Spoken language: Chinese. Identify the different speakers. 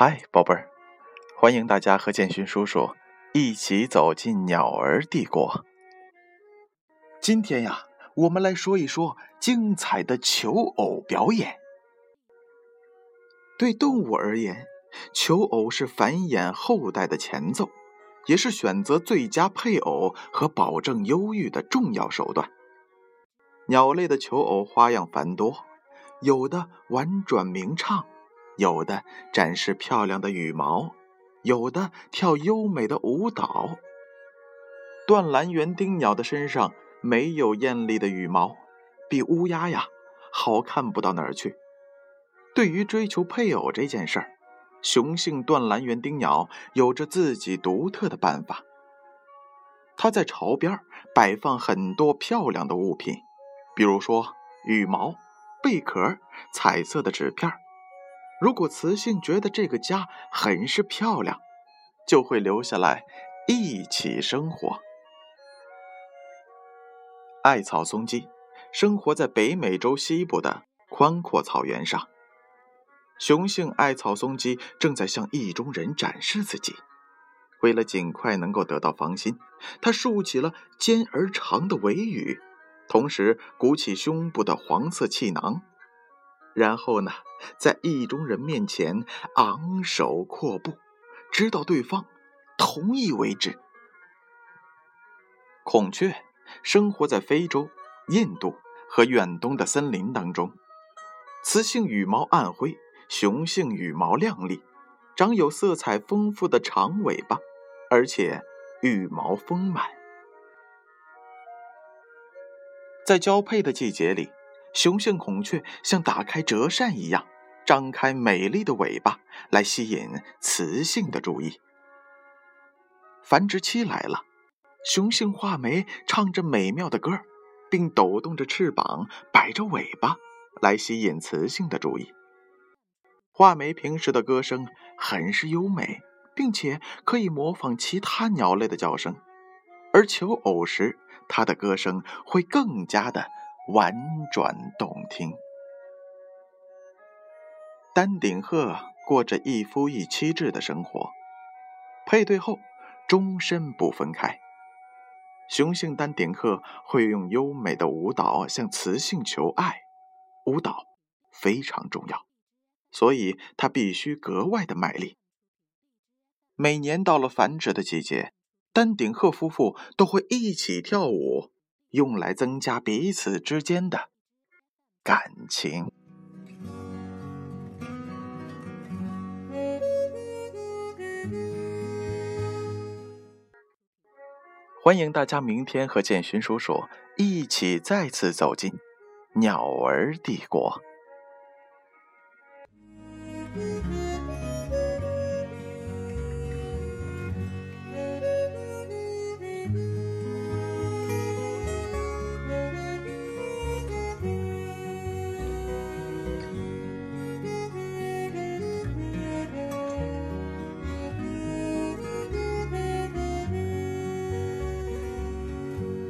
Speaker 1: 嗨，宝贝儿，欢迎大家和建勋叔叔一起走进鸟儿帝国。今天呀，我们来说一说精彩的求偶表演。对动物而言，求偶是繁衍后代的前奏，也是选择最佳配偶和保证优育的重要手段。鸟类的求偶花样繁多，有的婉转鸣唱。有的展示漂亮的羽毛，有的跳优美的舞蹈。断蓝园丁鸟的身上没有艳丽的羽毛，比乌鸦呀好看不到哪儿去。对于追求配偶这件事儿，雄性断蓝园丁鸟有着自己独特的办法。它在巢边摆放很多漂亮的物品，比如说羽毛、贝壳、彩色的纸片如果雌性觉得这个家很是漂亮，就会留下来一起生活。艾草松鸡生活在北美洲西部的宽阔草原上。雄性艾草松鸡正在向意中人展示自己。为了尽快能够得到芳心，它竖起了尖而长的尾羽，同时鼓起胸部的黄色气囊。然后呢，在意中人面前昂首阔步，直到对方同意为止。孔雀生活在非洲、印度和远东的森林当中，雌性羽毛暗灰，雄性羽毛亮丽，长有色彩丰富的长尾巴，而且羽毛丰满。在交配的季节里。雄性孔雀像打开折扇一样，张开美丽的尾巴来吸引雌性的注意。繁殖期来了，雄性画眉唱着美妙的歌，并抖动着翅膀，摆着尾巴来吸引雌性的注意。画眉平时的歌声很是优美，并且可以模仿其他鸟类的叫声，而求偶时，它的歌声会更加的。婉转动听。丹顶鹤过着一夫一妻制的生活，配对后终身不分开。雄性丹顶鹤会用优美的舞蹈向雌性求爱，舞蹈非常重要，所以它必须格外的卖力。每年到了繁殖的季节，丹顶鹤夫妇都会一起跳舞。用来增加彼此之间的感情。欢迎大家明天和建勋叔叔一起再次走进鸟儿帝国。